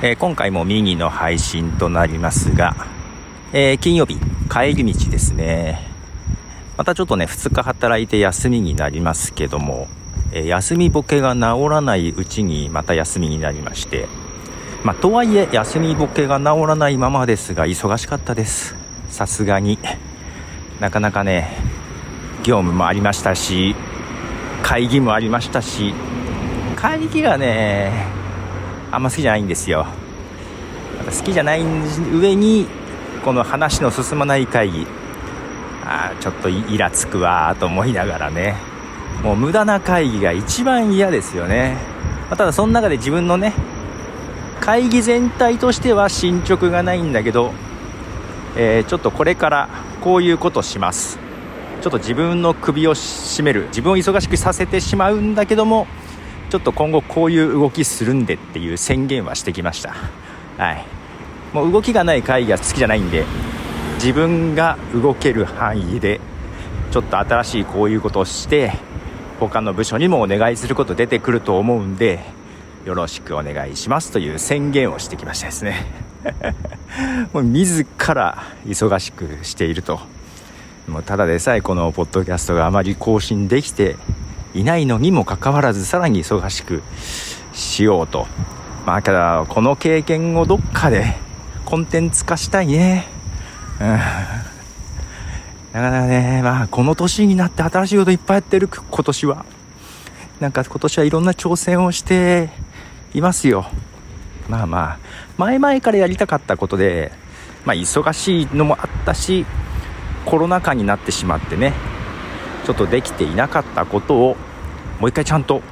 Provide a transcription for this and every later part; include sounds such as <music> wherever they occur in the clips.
えー、今回もミニの配信となりますが、えー、金曜日、帰り道ですね。またちょっとね、2日働いて休みになりますけども、えー、休みボケが治らないうちにまた休みになりまして、まあ、とはいえ、休みボケが治らないままですが、忙しかったです。さすがに。なかなかね、業務もありましたし、会議もありましたし、会議がね、あんま好きじゃないんですよ。好きじゃない上にこの話の進まない会議。あちょっとイラつくわと思いながらね。もう無駄な会議が一番嫌ですよね、まあ、ただその中で自分のね会議全体としては進捗がないんだけど、えー、ちょっとこれからこういうことします。ちょっと自分の首を絞める。自分を忙しくさせてしまうんだけどもちょっと今後こういう動きするんでっていう宣言はしてきました。はい。もう動きがない会議は好きじゃないんで自分が動ける範囲でちょっと新しいこういうことをして他の部署にもお願いすること出てくると思うんでよろしくお願いしますという宣言をしてきましたですね。<laughs> もう自ら忙しくしていると。もうただでさえこのポッドキャストがあまり更新できていないのにもかかわらずさらに忙しくしようと。まあただこの経験をどっかでコンテンツ化したいね。うん。なかなかねまあこの年になって新しいこといっぱいやってる今年は。なんか今年はいろんな挑戦をしていますよ。まあまあ前々からやりたかったことでまあ忙しいのもあったしコロナ禍になってしまってね。ちょっとできていなかったことをもう一回ちゃんと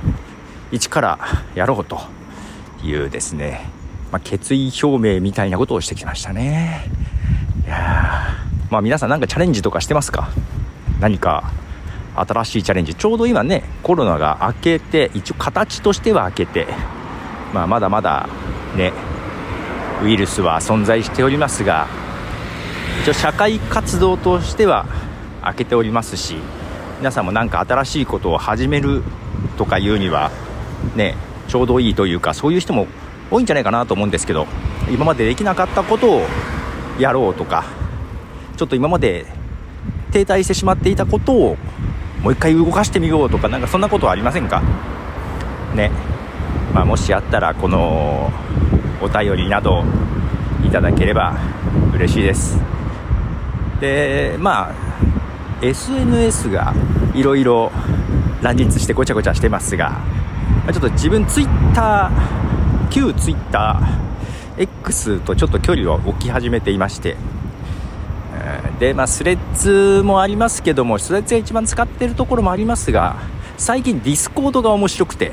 一からやろうというですね、まあ、決意表明みたいなことをしてきましたね。いやまあ皆さんなんかチャレンジとかしてますか？何か新しいチャレンジ。ちょうど今ねコロナが明けて一応形としては明けて、まあ、まだまだねウイルスは存在しておりますが一応社会活動としては明けておりますし皆さんも何か新しいことを始めるとかいうにはねちょうどいいというかそういう人も多いんじゃないかなと思うんですけど今までできなかったことをやろうとかちょっと今まで停滞してしまっていたことをもう一回動かしてみようとかなんかそんなことはありませんか？ね。まあ、もしあったらこのお便りなどいただければ嬉しいです。でまあ SNS がいろいろ乱立してごちゃごちゃしてますがちょっと自分ツイッター旧ツイッター X とちょっと距離を置き始めていましてでまあスレッズもありますけどもスレッズが一番使ってるところもありますが最近ディスコードが面白くて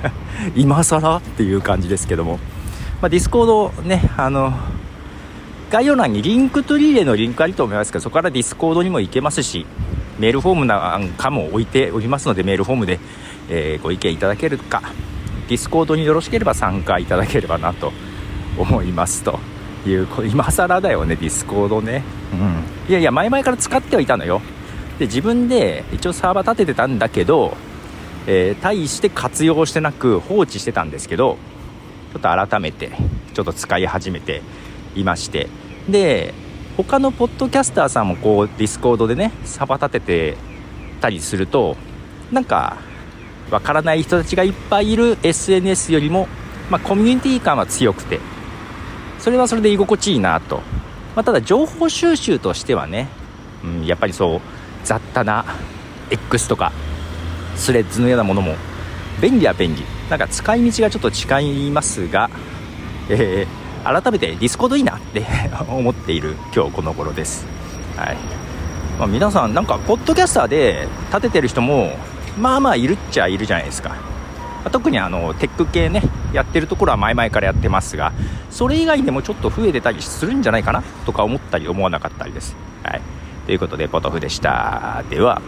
<laughs> 今更っていう感じですけども、まあ、ディスコードねあの概要欄に Linktree でのリンクあると思いますけど、そこからディスコードにも行けますし、メールフォームなんかも置いておりますので、メールフォームで、え、ご意見いただけるか、ディスコードによろしければ参加いただければなと思いますという、今更だよね、ディスコードね。うん。いやいや、前々から使ってはいたのよ。で、自分で一応サーバー立ててたんだけど、えー、大して活用してなく放置してたんですけど、ちょっと改めて、ちょっと使い始めて、いまして。で他のポッドキャスターさんもこうディスコードでねサバ立ててたりするとなんかわからない人たちがいっぱいいる SNS よりも、まあ、コミュニティ感は強くてそれはそれで居心地いいなと、まあ、ただ情報収集としてはね、うん、やっぱりそう雑多な X とかスレッズのようなものも便利は便利。なんか使い道がちょっと違いますが、えー改めてディスコードいいなって <laughs> 思っている今日この頃です。はいまあ、皆さん、なんか、ポッドキャスターで立ててる人も、まあまあいるっちゃいるじゃないですか。ま、特にあの、テック系ね、やってるところは前々からやってますが、それ以外でもちょっと増えてたりするんじゃないかなとか思ったり思わなかったりです。はい。ということで、ポトフでした。では。